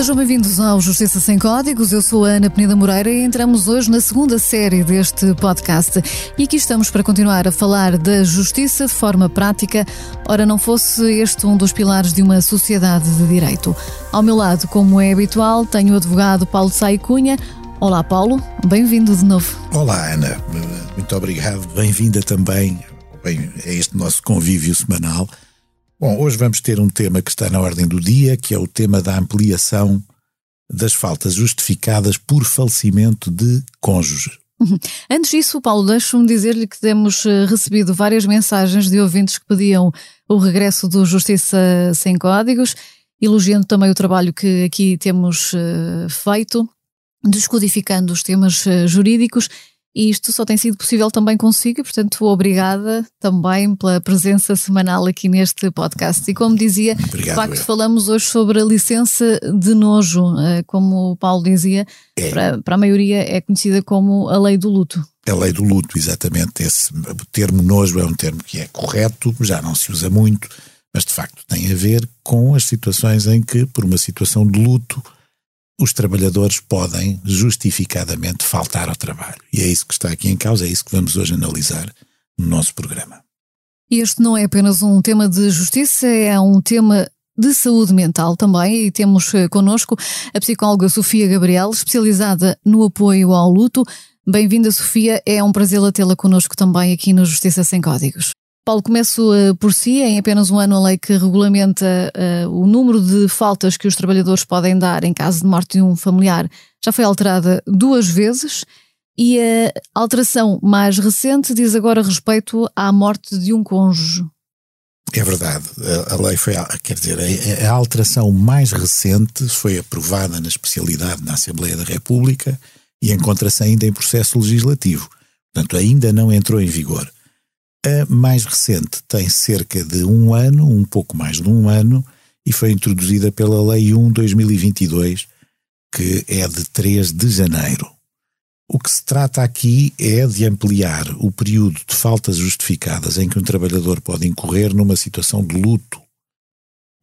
Sejam bem-vindos ao Justiça Sem Códigos. Eu sou a Ana Peneda Moreira e entramos hoje na segunda série deste podcast. E aqui estamos para continuar a falar da justiça de forma prática. Ora, não fosse este um dos pilares de uma sociedade de direito. Ao meu lado, como é habitual, tenho o advogado Paulo Sai Cunha. Olá, Paulo. Bem-vindo de novo. Olá, Ana. Muito obrigado. Bem-vinda também a este nosso convívio semanal. Bom, hoje vamos ter um tema que está na ordem do dia, que é o tema da ampliação das faltas justificadas por falecimento de cônjuge. Antes disso, Paulo, deixo-me dizer-lhe que temos eh, recebido várias mensagens de ouvintes que pediam o regresso do Justiça Sem Códigos, elogiando também o trabalho que aqui temos eh, feito, descodificando os temas eh, jurídicos e isto só tem sido possível também consigo, portanto, obrigada também pela presença semanal aqui neste podcast. E como dizia, Obrigado, de facto, falamos hoje sobre a licença de nojo, eh, como o Paulo dizia, é. para, para a maioria é conhecida como a lei do luto. A lei do luto, exatamente. Esse termo nojo é um termo que é correto, já não se usa muito, mas de facto tem a ver com as situações em que, por uma situação de luto, os trabalhadores podem justificadamente faltar ao trabalho. E é isso que está aqui em causa, é isso que vamos hoje analisar no nosso programa. Este não é apenas um tema de justiça, é um tema de saúde mental também e temos eh, connosco a psicóloga Sofia Gabriel, especializada no apoio ao luto. Bem-vinda, Sofia. É um prazer tê-la connosco também aqui no Justiça Sem Códigos. Paulo, começo uh, por si. Em apenas um ano, a lei que regulamenta uh, o número de faltas que os trabalhadores podem dar em caso de morte de um familiar já foi alterada duas vezes. E a alteração mais recente diz agora respeito à morte de um cônjuge. É verdade. A, lei foi, quer dizer, a, a, alteração mais recente foi aprovada na especialidade na Assembleia da República e encontra-se ainda em processo legislativo. Portanto, ainda não entrou em vigor. A mais recente tem cerca de um ano, um pouco mais de um ano, e foi introduzida pela Lei 1-2022, que é de 3 de janeiro. O que se trata aqui é de ampliar o período de faltas justificadas em que um trabalhador pode incorrer numa situação de luto.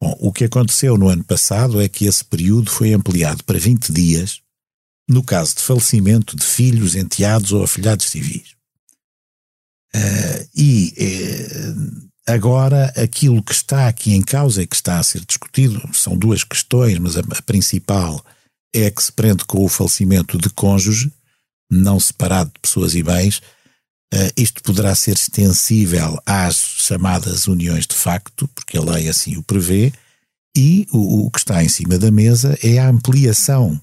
Bom, o que aconteceu no ano passado é que esse período foi ampliado para 20 dias, no caso de falecimento de filhos, enteados ou afilhados civis. Uh, e uh, agora aquilo que está aqui em causa e que está a ser discutido são duas questões, mas a, a principal é que se prende com o falecimento de cônjuge, não separado de pessoas e bens. Uh, isto poderá ser extensível às chamadas uniões de facto, porque a lei assim o prevê, e o, o que está em cima da mesa é a ampliação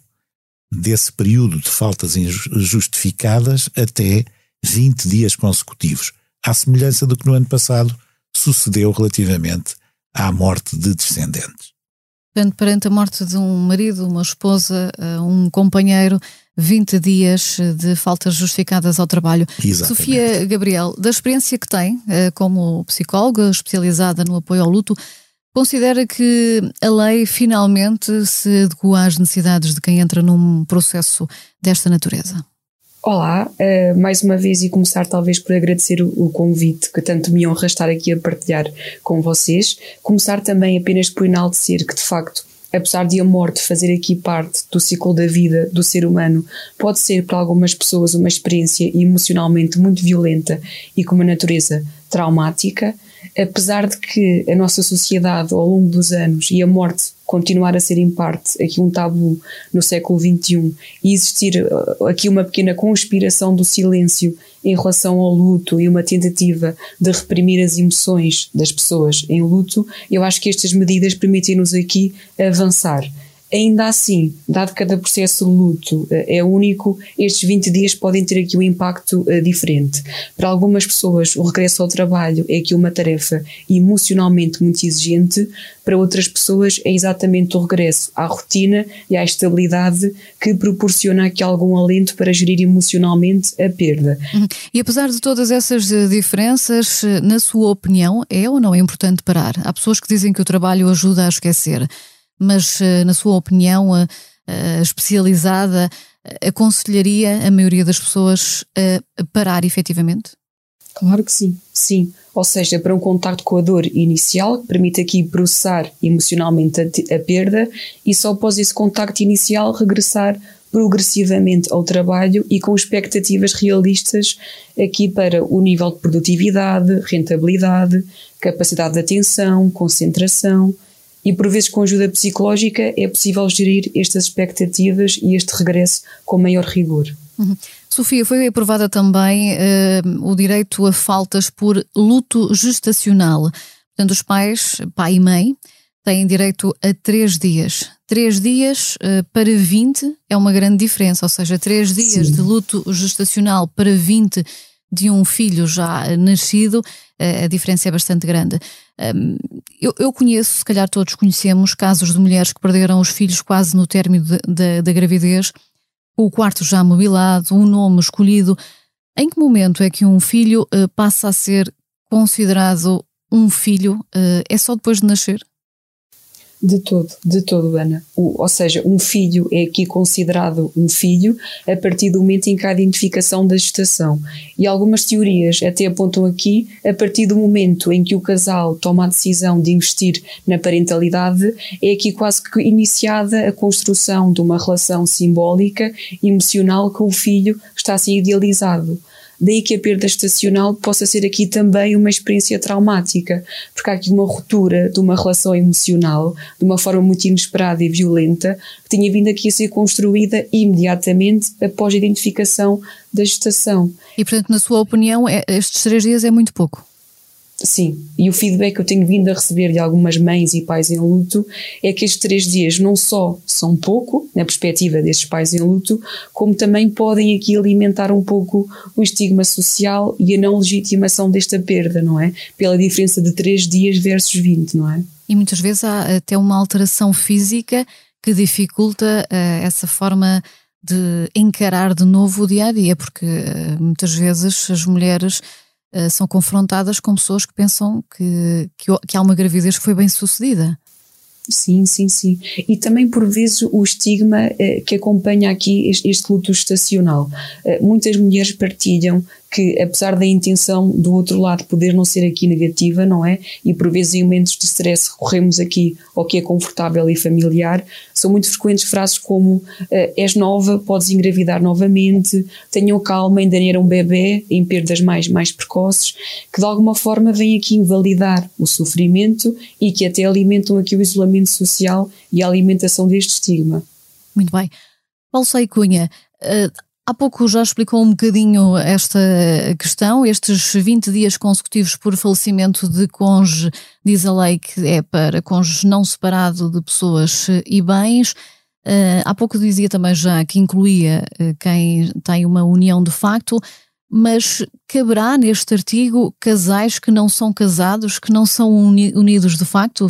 desse período de faltas injustificadas até 20 dias consecutivos, à semelhança do que no ano passado sucedeu relativamente à morte de descendentes. Portanto, perante a morte de um marido, uma esposa, eh, um companheiro, 20 dias de faltas justificadas ao trabalho. Exatamente. Sofia Gabriel, da experiência que tem eh, como psicóloga especializada no apoio ao luto, considera que a lei finalmente se adequa às necessidades de quem entra num processo desta natureza? Olá, uh, mais uma vez e começar talvez por agradecer o, o, convite que tanto me honra estar aqui a partilhar com vocês. Começar também apenas por enaltecer que de facto, apesar de a morte fazer aqui parte do ciclo da vida do ser humano, pode ser para algumas pessoas uma experiência emocionalmente muito violenta e com uma natureza traumática apesar de que a nossa sociedade ao longo dos anos e a morte continuar a ser em parte aqui um tabu no século XXI e existir uh, aqui uma pequena conspiração do silêncio em relação ao luto e uma tentativa de reprimir as emoções das pessoas em luto, eu acho que estas medidas permitem-nos aqui avançar. Ainda assim, dado que cada processo de luto eh, é único, estes 20 dias podem ter aqui um impacto uh, diferente. Para algumas pessoas, o regresso ao trabalho é aqui uma tarefa emocionalmente muito exigente, para outras pessoas é exatamente o regresso à rotina e à estabilidade que proporciona aqui algum alento para gerir emocionalmente a perda. Uhum. E apesar de todas essas eh, diferenças, na sua opinião, é ou não é importante parar? Há pessoas que dizem que o trabalho ajuda a esquecer mas eh, na sua opinião especializada, aconselharia a maioria das pessoas a parar efetivamente? Claro que sim, sim. Ou seja, para um contacto com a dor inicial, que permite aqui processar emocionalmente a, a perda e só após esse contacto inicial regressar progressivamente ao trabalho e com expectativas realistas aqui para o nível de produtividade, rentabilidade, capacidade de atenção, concentração e por vezes com ajuda psicológica é possível gerir estas expectativas e este regresso com maior rigor. Uhum. Sofia, foi aprovada também uh, o direito a faltas por luto gestacional. Portanto, os pais, pai e mãe, têm direito a três dias. Três dias uh, para 20 é uma grande diferença, ou seja, três dias Sim. de luto gestacional para 20 de um filho já nascido, uh, a diferença é bastante grande. Um, eu, eu, conheço, se calhar todos conhecemos, casos de mulheres que perderam os filhos quase no término da gravidez o quarto já mobilado, um nome escolhido. Em que momento é que um filho uh, passa a ser considerado um filho? Uh, é só depois de nascer? De todo, de todo, Ana. O, ou seja, um filho é aqui considerado um filho a partir do momento em que há identificação da gestação. E algumas teorias até apontam aqui a partir do momento em que o casal toma a decisão de investir na parentalidade, é aqui quase que iniciada a construção de uma relação simbólica, emocional com o filho que está a ser idealizado. Daí que a perda estacional possa ser aqui também uma experiência traumática, porque há aqui uma ruptura de uma relação emocional, de uma forma muito inesperada e violenta, que tinha vindo aqui a ser construída imediatamente após a identificação da gestação. E, portanto, na sua opinião, é, estes três dias é muito pouco? Sim, e o feedback que eu tenho vindo a receber de algumas mães e pais em luto é que estes três dias não só são pouco, na perspectiva destes pais em luto, como também podem aqui alimentar um pouco o estigma social e a não legitimação desta perda, não é? Pela diferença de três dias versus 20, não é? E muitas vezes há até uma alteração física que dificulta uh, essa forma de encarar de novo o dia a dia, porque uh, muitas vezes as mulheres uh, são confrontadas com pessoas que pensam que, que, que há uma gravidez que foi bem sucedida. Sim, sim, sim. E também por vezes o estigma eh, que acompanha aqui este, este luto estacional. Eh, muitas mulheres partilham que, apesar da intenção do outro lado poder não ser aqui negativa, não é? E por vezes em momentos de stress recorremos aqui ao que é confortável e familiar, são muito frequentes frases como uh, és nova, podes engravidar novamente, tenham calma, ainda era um bebê, em perdas mais, mais precoces, que de alguma forma vêm aqui invalidar o sofrimento e que até alimentam aqui o isolamento social e a alimentação deste estigma. Muito bem. Paulo Sei Cunha, uh, Há pouco já explicou um bocadinho esta questão, estes 20 dias consecutivos por falecimento de cônjuge, diz a lei que é para cônjuge não separado de pessoas e bens. Uh, há pouco dizia também já que incluía uh, quem tem uma união de facto, mas caberá neste artigo casais que não são casados, que não são uni unidos de facto?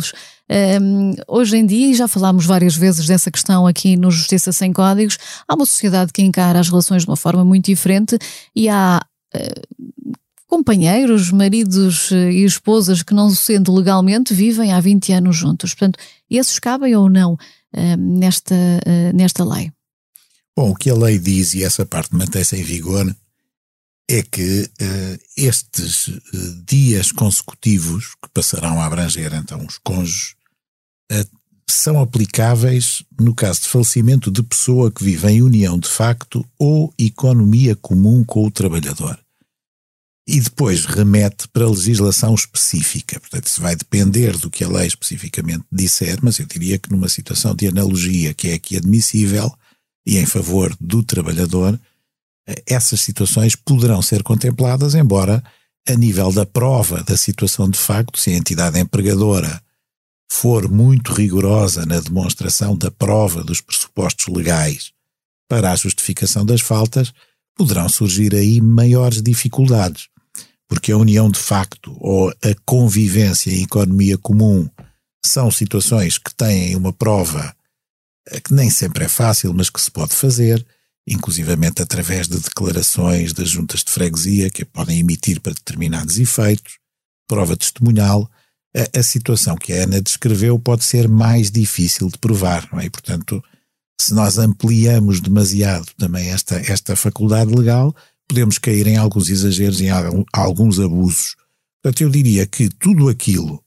Um, hoje em dia, e já falámos várias vezes dessa questão aqui no Justiça Sem Códigos, há uma sociedade que encara as relações de uma forma muito diferente e há uh, companheiros, maridos eh, e esposas que, não sendo legalmente, vivem há 20 anos juntos. Portanto, esses cabem ou não uh, nesta, uh, nesta lei? Bom, o que a lei diz, e essa parte mantém-se em vigor, é que uh, estes uh, dias consecutivos, que passarão a abranger então os cônjuges, uh, são aplicáveis no caso de falecimento de pessoa que vive em união de facto ou economia comum com o trabalhador. E depois remete para a legislação específica. Portanto, isso vai depender do que a lei especificamente disser, mas eu diria que numa situação de analogia que é aqui admissível e em favor do trabalhador, essas situações poderão ser contempladas, embora a nível da prova da situação de facto, se a entidade empregadora for muito rigorosa na demonstração da prova dos pressupostos legais para a justificação das faltas, poderão surgir aí maiores dificuldades, porque a união de facto ou a convivência em economia comum são situações que têm uma prova que nem sempre é fácil, mas que se pode fazer, inclusivamente através de declarações das juntas de freguesia que podem emitir para determinados efeitos, prova testemunhal, a, a, situação que a Ana descreveu pode ser mais difícil de provar, não é? E, portanto, se nós ampliamos demasiado também esta, esta faculdade legal, podemos cair em alguns exageros, em alguns abusos. Portanto, eu diria que tudo aquilo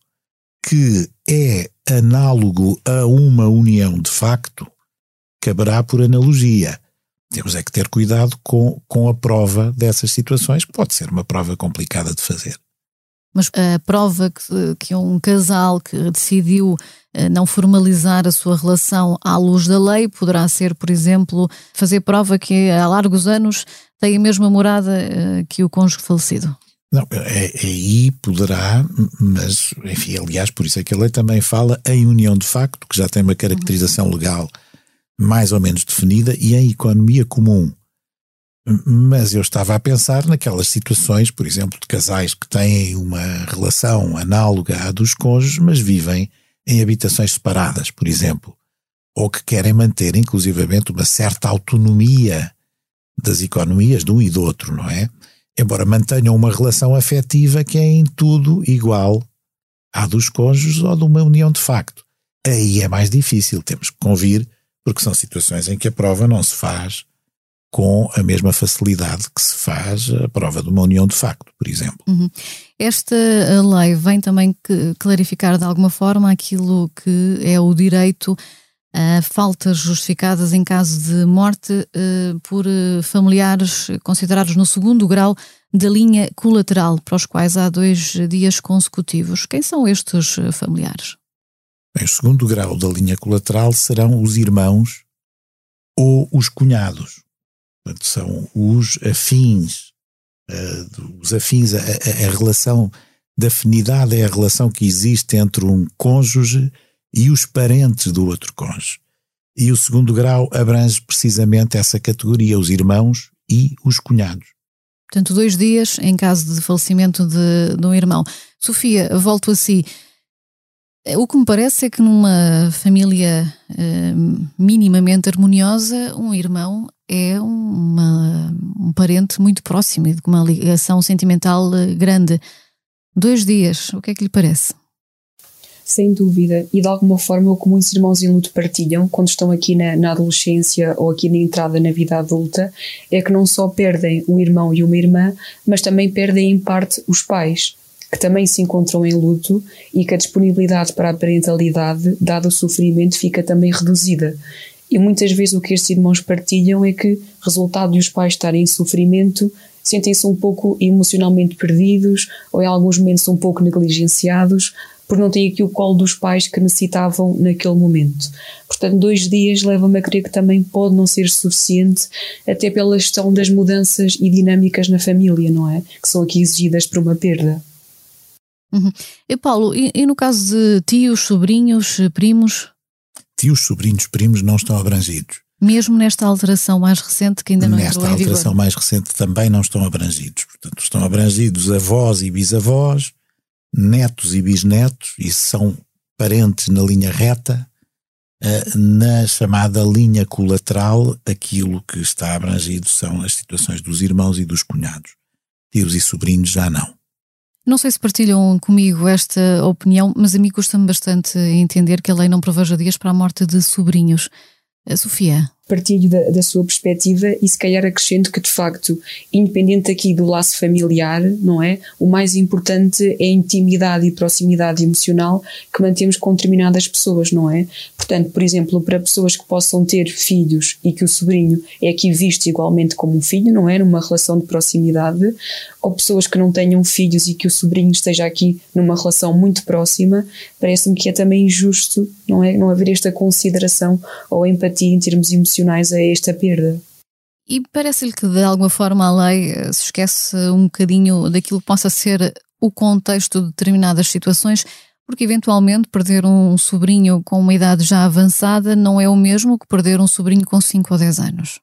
que é análogo a uma união de facto caberá por analogia. Temos é que ter cuidado com, com a prova dessas situações, pode ser uma prova complicada de fazer. Mas a prova que, que um casal que decidiu eh, não formalizar a sua relação à luz da lei poderá ser, por exemplo, fazer prova que há largos anos tem a mesma morada eh, que o cônjuge falecido. Não, é, aí poderá, mas, enfim, aliás, por isso é que a lei também fala em união de facto, que já tem uma caracterização legal mais ou menos definida, e em economia comum. Mas eu estava a pensar naquelas situações, por exemplo, de casais que têm uma relação análoga à dos cônjuges, mas vivem em habitações separadas, por exemplo, ou que querem manter, inclusivamente, uma certa autonomia das economias de um e do outro, não é? Embora mantenham uma relação afetiva que é em tudo igual à dos cônjuges ou de uma união de facto. Aí é mais difícil, temos que convir, porque são situações em que a prova não se faz com a mesma facilidade que se faz a prova de uma união de facto, por exemplo. Uhum. Esta lei vem também clarificar de alguma forma aquilo que é o direito a faltas justificadas em caso de morte uh, por uh, familiares considerados no segundo grau da linha colateral, para os quais há dois dias consecutivos. Quem são estes eh, familiares? Bem, o segundo grau da linha colateral serão os irmãos ou os cunhados. Portanto, são os afins, uh, os afins, a, a, a, relação de afinidade é a relação que existe entre um cônjuge e os parentes do outro cônjuge. E o segundo grau abrange precisamente essa categoria, os irmãos e os cunhados. Portanto, dois dias em caso de falecimento de, de um irmão. Sofia, volto a si. O que me parece é que numa família eh, minimamente harmoniosa, um irmão é uma, um parente muito próximo e com uma ligação sentimental eh, grande. Dois dias, o que é que lhe parece? Sem dúvida, e de alguma forma o que muitos irmãos em luto partilham quando estão aqui na, na, adolescência ou aqui na entrada na vida adulta é que não só perdem um irmão e uma irmã, mas também perdem em parte os pais, que também se encontram em luto e que a disponibilidade para a parentalidade, dado o sofrimento, fica também reduzida. E muitas vezes o que estes irmãos partilham é que, resultado de os pais estarem em sofrimento, sentem-se um pouco emocionalmente perdidos ou em alguns momentos um pouco negligenciados por não ter aqui o colo dos pais que necessitavam naquele momento. Portanto, dois dias leva-me a crer que também pode não ser suficiente, até pela gestão das mudanças e dinâmicas na família, não é? Que são aqui exigidas por uma perda. Uhum. E Paulo, e, e no caso de tios, sobrinhos, primos? tios, sobrinhos, primos não estão abrangidos. Mesmo nesta alteração mais recente que ainda não Nesta entrou em vigor? alteração mais recente também não estão abrangidos. Portanto, estão abrangidos avós e bisavós, netos e bisnetos, e são parentes na linha reta, eh, na chamada linha colateral, aquilo que está abrangido são as situações dos irmãos e dos cunhados. Tios e sobrinhos já não. Não sei se partilham comigo esta opinião, mas a mim custa-me bastante entender que a lei não preveja dias para a morte de sobrinhos. A Sofia partilho da, da, sua perspectiva e se calhar acrescento que de facto, independente aqui do laço familiar, não é? O mais importante é a intimidade e proximidade emocional que mantemos com determinadas pessoas, não é? Portanto, por exemplo, para pessoas que possam ter filhos e que o sobrinho é aqui visto igualmente como um filho, não é? Numa relação de proximidade, ou pessoas que não tenham filhos e que o sobrinho esteja aqui numa relação muito próxima, parece-me que é também injusto, não é? Não haver esta consideração ou empatia em termos emocionais proporcionais a esta perda. E parece-lhe que de alguma forma a lei eh, se esquece um bocadinho daquilo que possa ser o contexto de determinadas situações, porque eventualmente perder um sobrinho com uma idade já avançada não é o mesmo que perder um sobrinho com 5 ou 10 anos.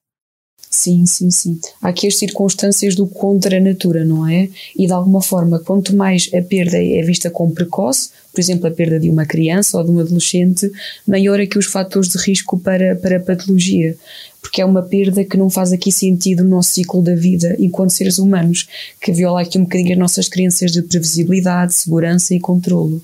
Sim, sim, sim. Há aqui as circunstâncias do contra a natura, não é? E de alguma forma, quanto mais a perda é vista como precoce, por exemplo, a perda de uma criança ou de um adolescente, maior é que os fatores de risco para, para a patologia. Porque é uma perda que não faz aqui sentido no nosso ciclo da vida enquanto seres humanos, que viola aqui um bocadinho as nossas crenças de previsibilidade, segurança e controlo.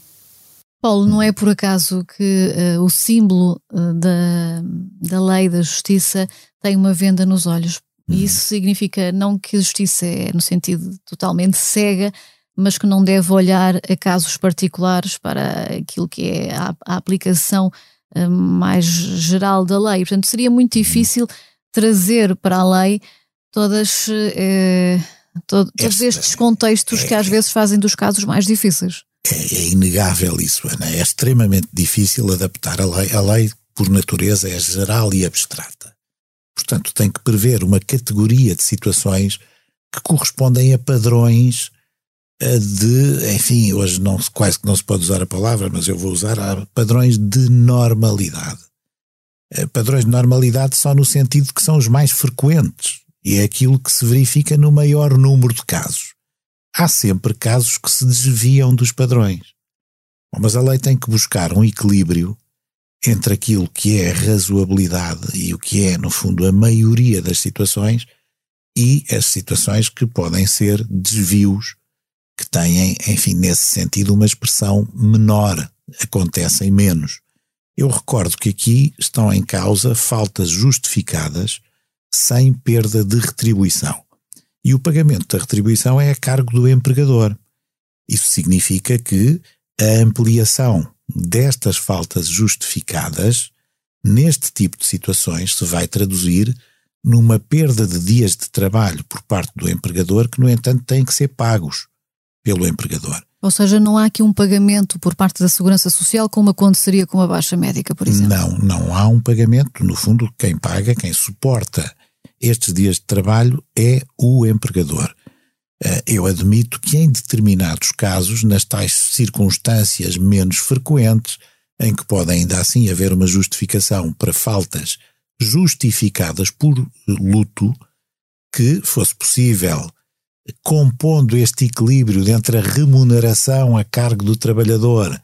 Paulo, não é por acaso que uh, o símbolo uh, da, da lei da justiça tem uma venda nos olhos. E uhum. isso significa não que a justiça é no sentido totalmente cega, mas que não deve olhar a casos particulares para aquilo que é a, a aplicação uh, mais geral da lei. Portanto, seria muito difícil trazer para a lei todas, uh, todo, todos estes contextos é, que às vezes fazem dos casos mais difíceis. É, é inegável isso, Ana. É extremamente difícil adaptar a lei. A lei, por natureza, é geral e abstrata. Portanto, tem que prever uma categoria de situações que correspondem a padrões de, enfim, hoje não, quase que não se pode usar a palavra, mas eu vou usar padrões de normalidade. Eh, padrões de normalidade só no sentido que são os mais frequentes e é aquilo que se verifica no maior número de casos. Há sempre casos que se desviam dos padrões. Mas a lei tem que buscar um equilíbrio entre aquilo que é a razoabilidade e o que é, no fundo, a maioria das situações e as situações que podem ser desvios que têm, enfim, nesse sentido, uma expressão menor, acontecem menos. Eu recordo que aqui estão em causa faltas justificadas sem perda de retribuição. E o pagamento da retribuição é a cargo do empregador. Isso significa que a ampliação destas faltas justificadas neste tipo de situações se vai traduzir numa perda de dias de trabalho por parte do empregador que, no entanto, têm que ser pagos pelo empregador. Ou seja, não há aqui um pagamento por parte da Segurança Social como aconteceria com a baixa médica, por exemplo? Não, não há um pagamento. No fundo, quem paga, quem suporta estes dias de trabalho é o empregador. Eh, eu admito que em determinados casos, nas tais circunstâncias menos frequentes, em que pode ainda assim haver uma justificação para faltas justificadas por luto, que fosse possível compondo este equilíbrio entre a remuneração a cargo do trabalhador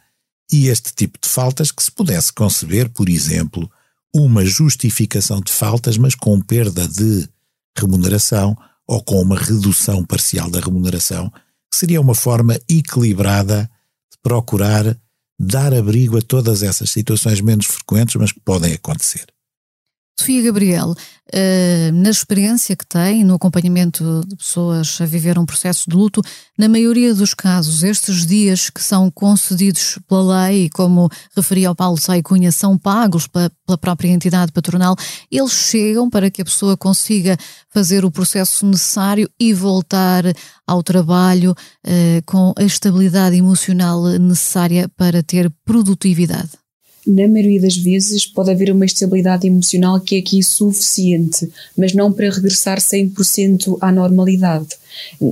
e este tipo de faltas que se pudesse conceber, por exemplo, uma justificação de faltas, mas com perda de remuneração ou com uma redução parcial da remuneração, que seria uma forma equilibrada de procurar dar abrigo a todas essas situações menos frequentes, mas que podem acontecer. Sofia Gabriel, uh, na experiência que tem no acompanhamento de pessoas a viver um processo de luto, na maioria dos casos, estes dias que são concedidos pela lei, como referia ao Paulo Sai Cunha, são pagos pela, própria entidade patronal, eles chegam para que a pessoa consiga fazer o processo necessário e voltar ao trabalho uh, com a estabilidade emocional necessária para ter produtividade na maioria das vezes pode haver uma estabilidade emocional que é aqui suficiente, mas não para regressar 100% à normalidade.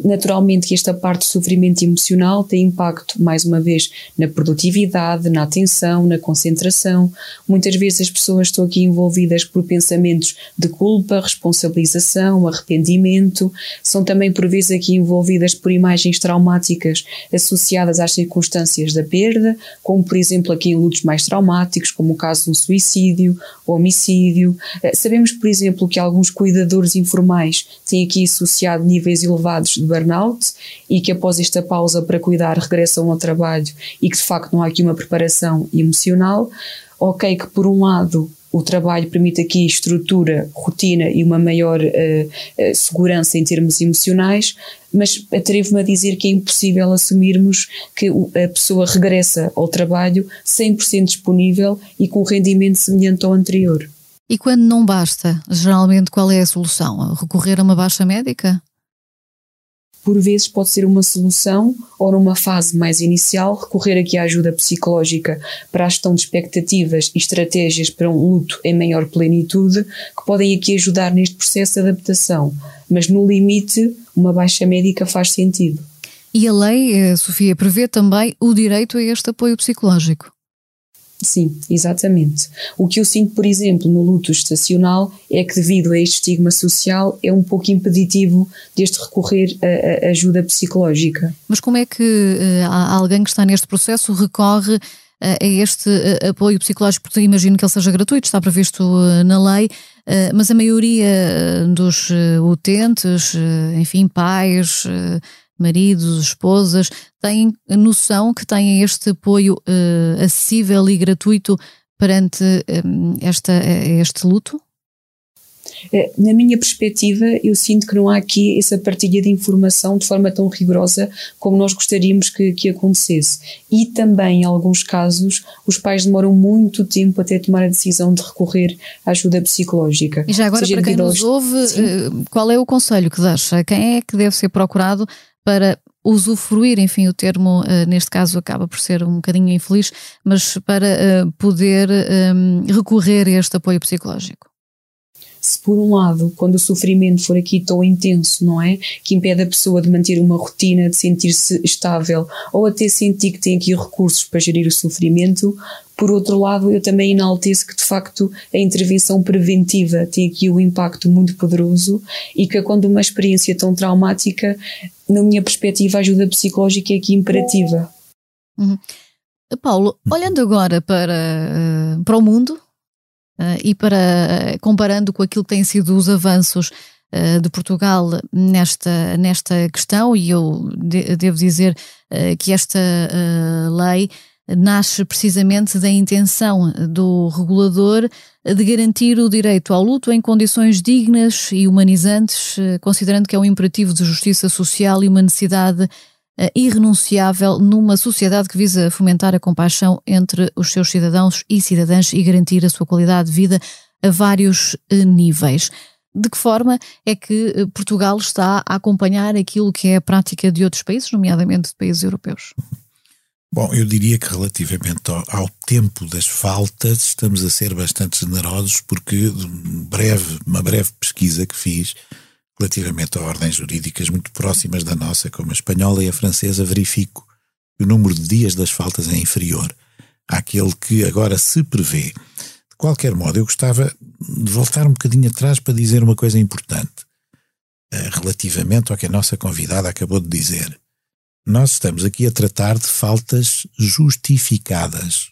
Naturalmente que esta parte do sofrimento emocional tem impacto, mais uma vez, na produtividade, na atenção, na concentração. Muitas vezes as pessoas estão aqui envolvidas por pensamentos de culpa, responsabilização, arrependimento. São também, por vezes, aqui envolvidas por imagens traumáticas associadas às circunstâncias da perda, como, por exemplo, aqui em lutos mais traumáticos, como o caso de um suicídio, homicídio. Eh, sabemos, por exemplo, que alguns cuidadores informais têm aqui associado níveis elevados de burnout e que após esta pausa para cuidar regressam ao trabalho e que de facto não há aqui uma preparação emocional. Ok, que por um lado o trabalho permite aqui estrutura, rotina e uma maior uh, segurança em termos emocionais, mas atrevo-me a dizer que é impossível assumirmos que a pessoa regressa ao trabalho 100% disponível e com rendimento semelhante ao anterior. E quando não basta, geralmente qual é a solução? Recorrer a uma baixa médica? Por vezes pode ser uma solução ou numa fase mais inicial recorrer aqui à ajuda psicológica para a gestão de expectativas e estratégias para um luto em maior plenitude que podem aqui ajudar neste processo de adaptação, mas no limite uma baixa médica faz sentido. E a lei, eh, Sofia, prevê também o direito a este apoio psicológico. Sim, exatamente. O que eu sinto, por exemplo, no luto estacional é que, devido a este estigma social, é um pouco impeditivo deste recorrer a ajuda psicológica. Mas como é que uh, alguém que está neste processo recorre uh, a este uh, apoio psicológico? Porque imagino que ele seja gratuito, está previsto na lei, mas a maioria dos utentes, enfim, pais maridos, esposas, têm noção que têm este apoio uh, acessível e gratuito perante um, esta, este luto? Eh, na minha perspectiva, eu sinto que não há aqui essa partilha de informação de forma tão rigorosa como nós gostaríamos que, que acontecesse. E também, em alguns casos, os pais demoram muito tempo até tomar a decisão de recorrer à ajuda psicológica. E já agora, para quem nos ouve, Sim. Eh, qual é o conselho que dás? Quem é que deve ser procurado para usufruir, enfim, o termo uh, neste caso acaba por ser um bocadinho infeliz, mas para poder um, recorrer a este apoio psicológico? Se por um lado, quando o sofrimento for aqui tão intenso, não é? Que impede a pessoa de manter uma rotina, de sentir-se estável ou até sentir que tem aqui recursos para gerir o sofrimento, por outro lado, eu também enalteço que de facto a intervenção preventiva tem aqui um impacto muito poderoso e que quando uma experiência tão traumática, na minha perspectiva, a ajuda psicológica é aqui imperativa. Uhum. Paulo, olhando agora para, eh, para o mundo, e para comparando com aquilo que têm sido os avanços uh, de Portugal nesta, nesta questão, e eu de, devo dizer que esta lei nasce precisamente da intenção do regulador de garantir o direito ao luto em condições dignas e humanizantes, considerando que é um imperativo de justiça social e uma necessidade irrenunciável numa sociedade que visa fomentar a compaixão entre os seus cidadãos e cidadãs e garantir a sua qualidade de vida a vários uh, níveis. De que forma é que eh, Portugal está a acompanhar aquilo que é a prática de outros países, nomeadamente de países europeus? Bom, eu diria que relativamente ao, ao, tempo das faltas estamos a ser bastante generosos porque breve, uma breve pesquisa que fiz Relativamente a ordens jurídicas muito próximas da nossa, como a espanhola e a francesa, verifico que o número de dias das faltas é inferior àquele que agora se prevê. De qualquer modo, eu gostava de voltar um bocadinho atrás para dizer uma coisa importante eh, relativamente ao que a nossa convidada acabou de dizer. Nós estamos aqui a tratar de faltas justificadas.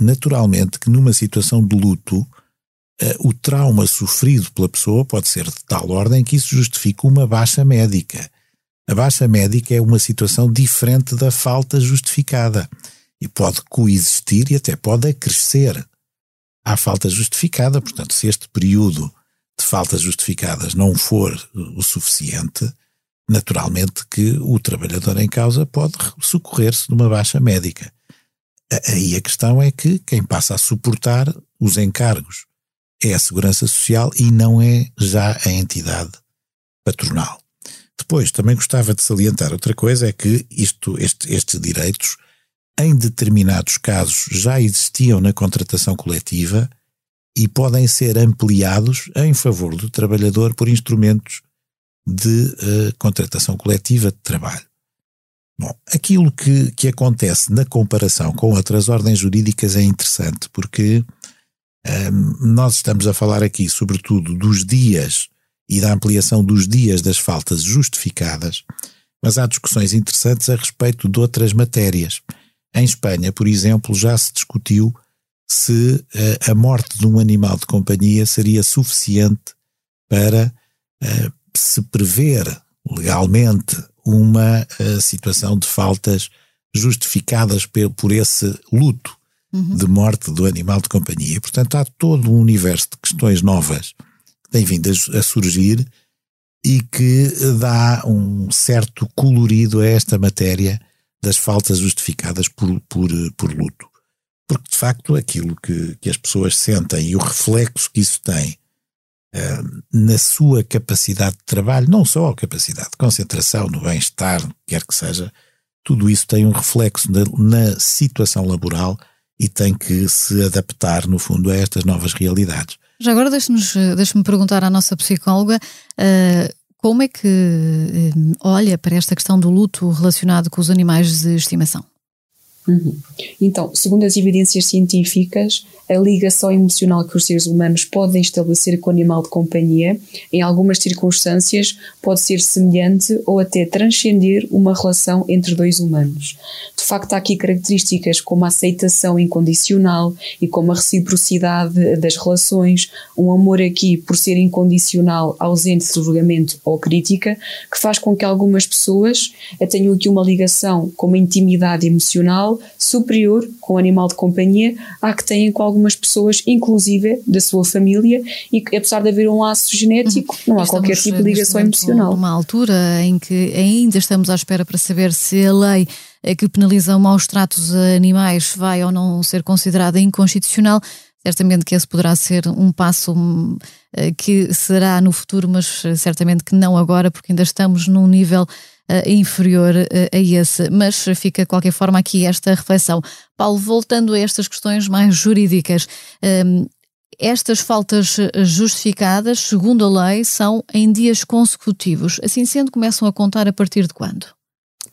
Naturalmente que numa situação de luto, o trauma sofrido pela pessoa pode ser de tal ordem que isso justifica uma baixa médica. A baixa médica é uma situação diferente da falta justificada e pode coexistir e até pode acrescer à falta justificada. Portanto, se este período de faltas justificadas não for o suficiente, naturalmente que o trabalhador em causa pode socorrer-se de uma baixa médica. Aí a questão é que quem passa a suportar os encargos é a Segurança Social e não é já a entidade patronal. Depois, também gostava de salientar outra coisa, é que isto, este, estes direitos, em determinados casos, já existiam na contratação coletiva e podem ser ampliados em favor do trabalhador por instrumentos de uh, contratação coletiva de trabalho. Bom, aquilo que, que acontece na comparação com outras ordens jurídicas é interessante, porque nós estamos a falar aqui, sobretudo, dos dias e da ampliação dos dias das faltas justificadas, mas há discussões interessantes a respeito de outras matérias. Em Espanha, por exemplo, já se discutiu se uh, a morte de um animal de companhia seria suficiente para uh, se prever legalmente uma uh, situação de faltas justificadas por esse luto uhum. de morte do animal de companhia. Portanto, há todo um universo de questões novas que têm vindo a, a surgir e que dá um certo colorido a esta matéria das faltas justificadas por, por, por luto. Porque, de facto, aquilo que, que as pessoas sentem e o reflexo que isso tem uh, na sua capacidade de trabalho, não só a capacidade de concentração, no bem-estar, quer que seja, tudo isso tem um reflexo na, na situação laboral e tem que se adaptar, no fundo, a estas novas realidades. Já agora deixe-me deixe perguntar à nossa psicóloga uh, como é que uh, olha para esta questão do luto relacionado com os animais de estimação? Uhum. Então, segundo as evidências científicas, a ligação emocional que os seres humanos podem estabelecer com o animal de companhia, em algumas circunstâncias, pode ser semelhante ou até transcender uma relação entre dois humanos. De facto, há aqui características como a aceitação incondicional e como a reciprocidade das relações, um amor aqui por ser incondicional, ausente de julgamento ou crítica, que faz com que algumas pessoas tenham aqui uma ligação com uma intimidade emocional superior com o animal de companhia à que têm com algumas pessoas, inclusive da sua família, e que apesar de haver um laço genético, uhum. não há estamos, qualquer tipo de ligação emocional. Numa altura em que ainda estamos à espera para saber se a lei que penaliza maus tratos a animais vai ou não ser considerada inconstitucional. Certamente que esse poderá ser um passo hum, eh, que será no futuro, mas eh, certamente que não agora, porque ainda estamos num nível uh, inferior a esse. Mas fica de qualquer forma aqui esta reflexão. Paulo, voltando a estas questões mais jurídicas, um, estas faltas justificadas, segundo a lei, são em dias consecutivos. Assim sendo, começam a contar a partir de quando?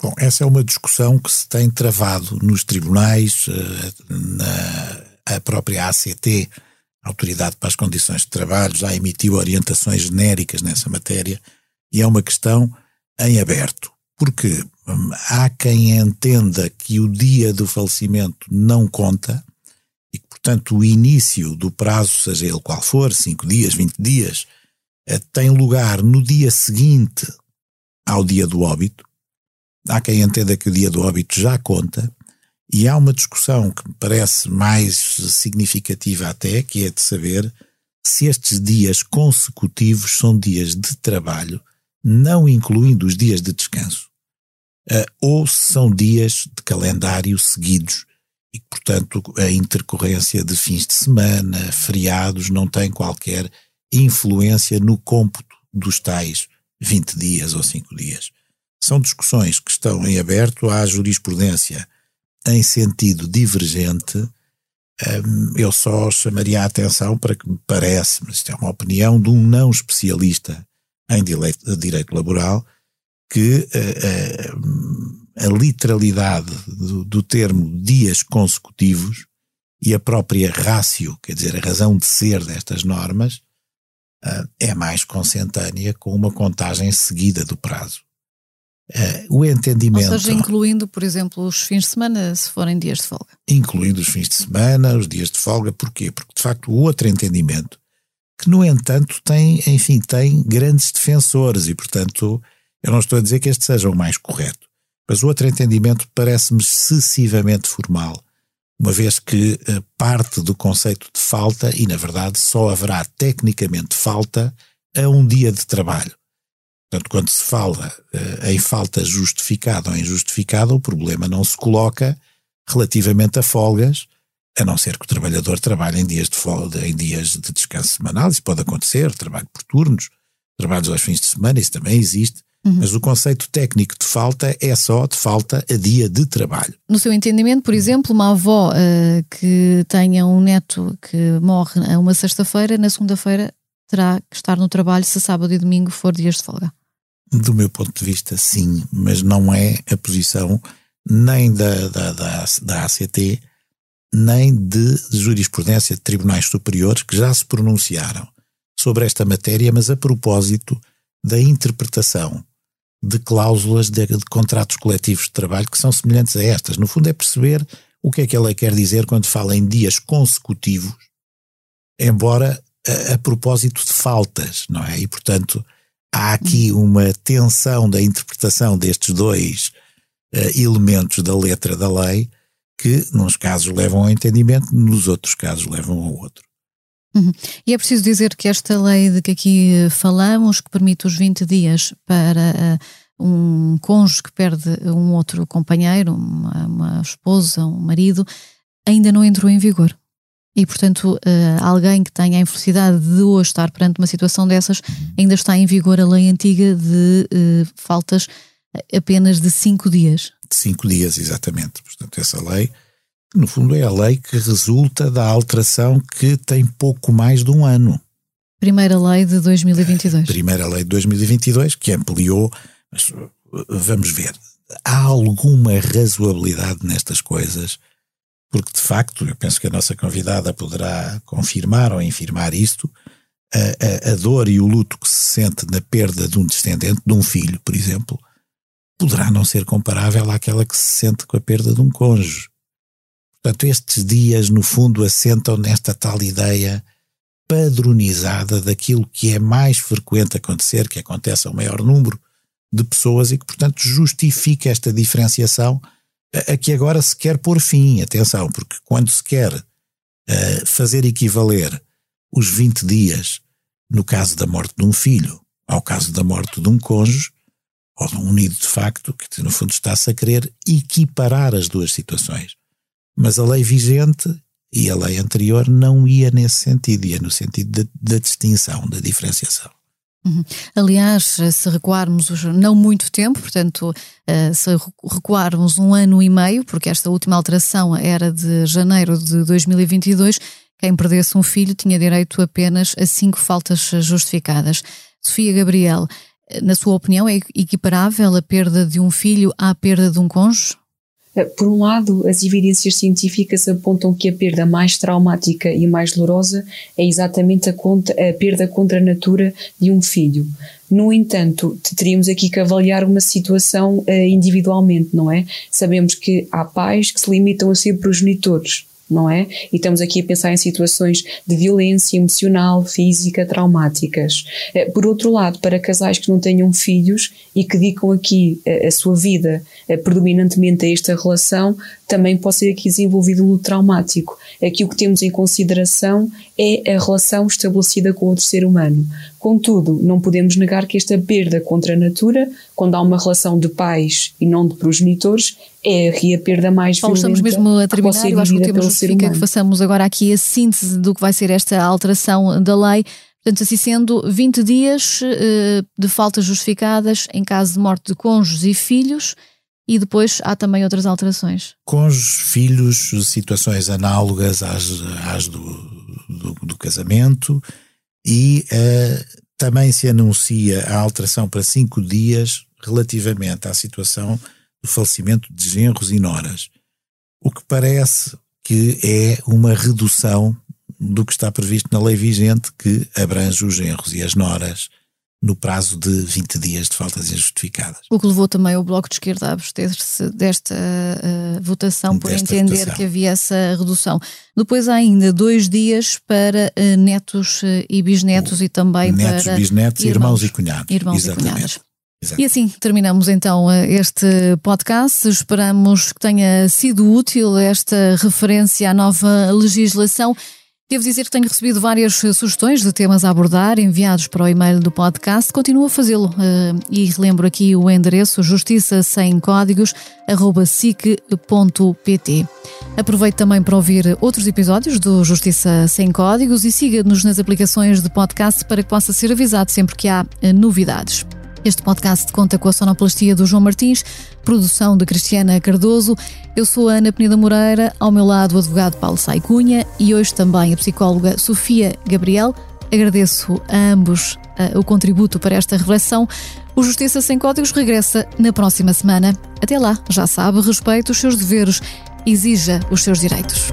Bom, essa é uma discussão que se tem travado nos tribunais, na a própria ACT, Autoridade para as Condições de Trabalho, já emitiu orientações genéricas nessa matéria e é uma questão em aberto, porque hum, há quem entenda que o dia do falecimento não conta e que, portanto, o início do prazo, seja ele qual for, 5 dias, 20 dias, eh, tem lugar no dia seguinte ao dia do óbito. Há quem entenda que o dia do óbito já conta. E há uma discussão que me parece mais significativa até, que é de saber se estes dias consecutivos são dias de trabalho não incluindo os dias de descanso, uh, ou se são dias de calendário seguidos e portanto, a intercorrência de fins de semana, feriados, não tem qualquer influência no cômputo dos tais 20 dias ou 5 dias. São discussões que estão em aberto, há jurisprudência em sentido divergente. Um, eu só chamaria a atenção para que me parece, mas isto é uma opinião de um não especialista em direito, direito laboral que uh, uh, a literalidade do, do, termo dias consecutivos e a própria rácio, quer dizer, a razão de ser destas normas, uh, é mais consentânea com uma contagem seguida do prazo. O entendimento. Ou seja, incluindo, por exemplo, os fins de semana, se forem dias de folga. Incluindo os fins de semana, os dias de folga, porquê? Porque, de facto, o outro entendimento que no entanto tem, enfim, tem grandes defensores e, portanto, eu não estou a dizer que este seja o mais correto, mas o outro entendimento parece-me excessivamente formal, uma vez que uh, parte do conceito de falta e, na verdade, só haverá tecnicamente falta a um dia de trabalho. Portanto, quando se fala uh, em falta justificada ou injustificada, o problema não se coloca relativamente a folgas, a não ser que o trabalhador trabalhe em dias de folga, em dias de descanso semanal, isso pode acontecer, trabalho por turnos, trabalhos aos fins de semana, isso também existe. Uhum. Mas o conceito técnico de falta é só de falta a dia de trabalho. No seu entendimento, por exemplo, uma avó uh, que tenha um neto que morre a uma sexta-feira, na segunda-feira terá que estar no trabalho se sábado e domingo for dias de folga? Do meu ponto de vista, sim, mas não é a posição nem da, da, da, da ACT, nem de jurisprudência de tribunais superiores que já se pronunciaram sobre esta matéria, mas a propósito da interpretação de cláusulas de, de, contratos coletivos de trabalho que são semelhantes a estas. No fundo, é perceber o que é que ela quer dizer quando fala em dias consecutivos, embora a, a propósito de faltas, não é? E, portanto, há aqui uma tensão da interpretação destes dois uh, elementos da letra da lei que, nos casos, levam ao entendimento, nos outros casos, levam ao outro. Uhum. E é preciso dizer que esta lei de que aqui falamos, que permite os 20 dias para uh, um cônjuge que perde um outro companheiro, uma, uma, esposa, um marido, ainda não entrou em vigor. E, portanto, uh, alguém que tenha a infelicidade de hoje estar perante uma situação dessas, ainda está em vigor a lei antiga de uh, faltas apenas de cinco dias de cinco dias, exatamente. Portanto, essa lei, no fundo, é a lei que resulta da alteração que tem pouco mais de um ano. Primeira lei de 2022. Primeira lei de 2022, que ampliou, mas vamos ver, há alguma razoabilidade nestas coisas, porque de facto, eu penso que a nossa convidada poderá confirmar ou infirmar isto, a, a, a dor e o luto que se sente na perda de um descendente, de um filho, por exemplo, poderá não ser comparável àquela que se sente com a perda de um cônjuge. Portanto, estes dias, no fundo, assentam nesta tal ideia padronizada daquilo que é mais frequente acontecer, que acontece ao maior número de pessoas e que, portanto, justifica esta diferenciação a que agora se quer pôr fim. Atenção, porque quando se quer uh, fazer equivaler os 20 dias no caso da morte de um filho ao caso da morte de um cônjuge, ou de um unido de facto, que no fundo está-se a querer equiparar as duas situações. Mas a lei vigente e a lei anterior não ia nesse sentido, ia no sentido da distinção, da diferenciação. Uhum. Aliás, se recuarmos não muito tempo, portanto, eh, se recuarmos um ano e meio, porque esta última alteração era de janeiro de 2022, quem perdesse um filho tinha direito apenas a cinco faltas justificadas. Sofia Gabriel, eh, na sua opinião, é equiparável a perda de um filho à perda de um cônjuge? Eh, por um lado, as evidências científicas apontam que a perda mais traumática e mais dolorosa é exatamente a, a perda contra a natura de um filho. No entanto, teríamos aqui que avaliar uma situação uh, individualmente, não é? Sabemos que há pais que se limitam a ser progenitores não é? E estamos aqui a pensar em situações de violência emocional, física, traumáticas. Eh, por outro lado, para casais que não tenham filhos e que dedicam aqui a, a sua vida a, predominantemente a esta relação, também pode ser aqui desenvolvido um luto traumático. Aqui o que temos em consideração é a relação estabelecida com outro ser humano. Contudo, não podemos negar que esta perda contra a natura, quando há uma relação de pais e não de progenitores, é a perda mais Paulo, violenta. Estamos mesmo a terminar, eu acho que o tema justifica que façamos agora aqui a síntese do que vai ser esta alteração da lei. Portanto, assim sendo, 20 dias uh, de faltas justificadas em caso de morte de cônjuges e filhos, e depois há também outras alterações. Cônjuges, filhos, situações análogas às, às do, do, do casamento, e uh, também se anuncia a alteração para cinco dias relativamente à situação do falecimento de genros e noras, o que parece que é uma redução do que está previsto na lei vigente que abrange os genros e as noras no prazo de 20 dias de faltas injustificadas. O que levou também o Bloco de Esquerda a abster-se desta uh, votação por desta entender votação. que havia essa redução. Depois há ainda dois dias para uh, netos uh, e bisnetos o, e também netos, para bisnetos, irmãos, irmãos e cunhados. Irmãos Exatamente. e cunhadas. Exato. E assim terminamos então este podcast. Esperamos que tenha sido útil esta referência à nova legislação. Devo dizer que tenho recebido várias sugestões de temas a abordar enviados para o e-mail do podcast. Continuo a fazê-lo uh, e relembro aqui o endereço justiça sem códigos sic.pt. Aproveito também para ouvir outros episódios do Justiça Sem Códigos e siga-nos nas aplicações de podcast para que possa ser avisado sempre que há uh, novidades. Este podcast conta com a sonoplastia do João Martins, produção de Cristiana Cardoso. Eu sou a Ana Penida Moreira, ao meu lado o advogado Paulo Saicunha e hoje também a psicóloga Sofia Gabriel. Agradeço a ambos uh, o contributo para esta reflexão. O Justiça Sem Códigos regressa na próxima semana. Até lá, já sabe, respeite os seus deveres, exija os seus direitos.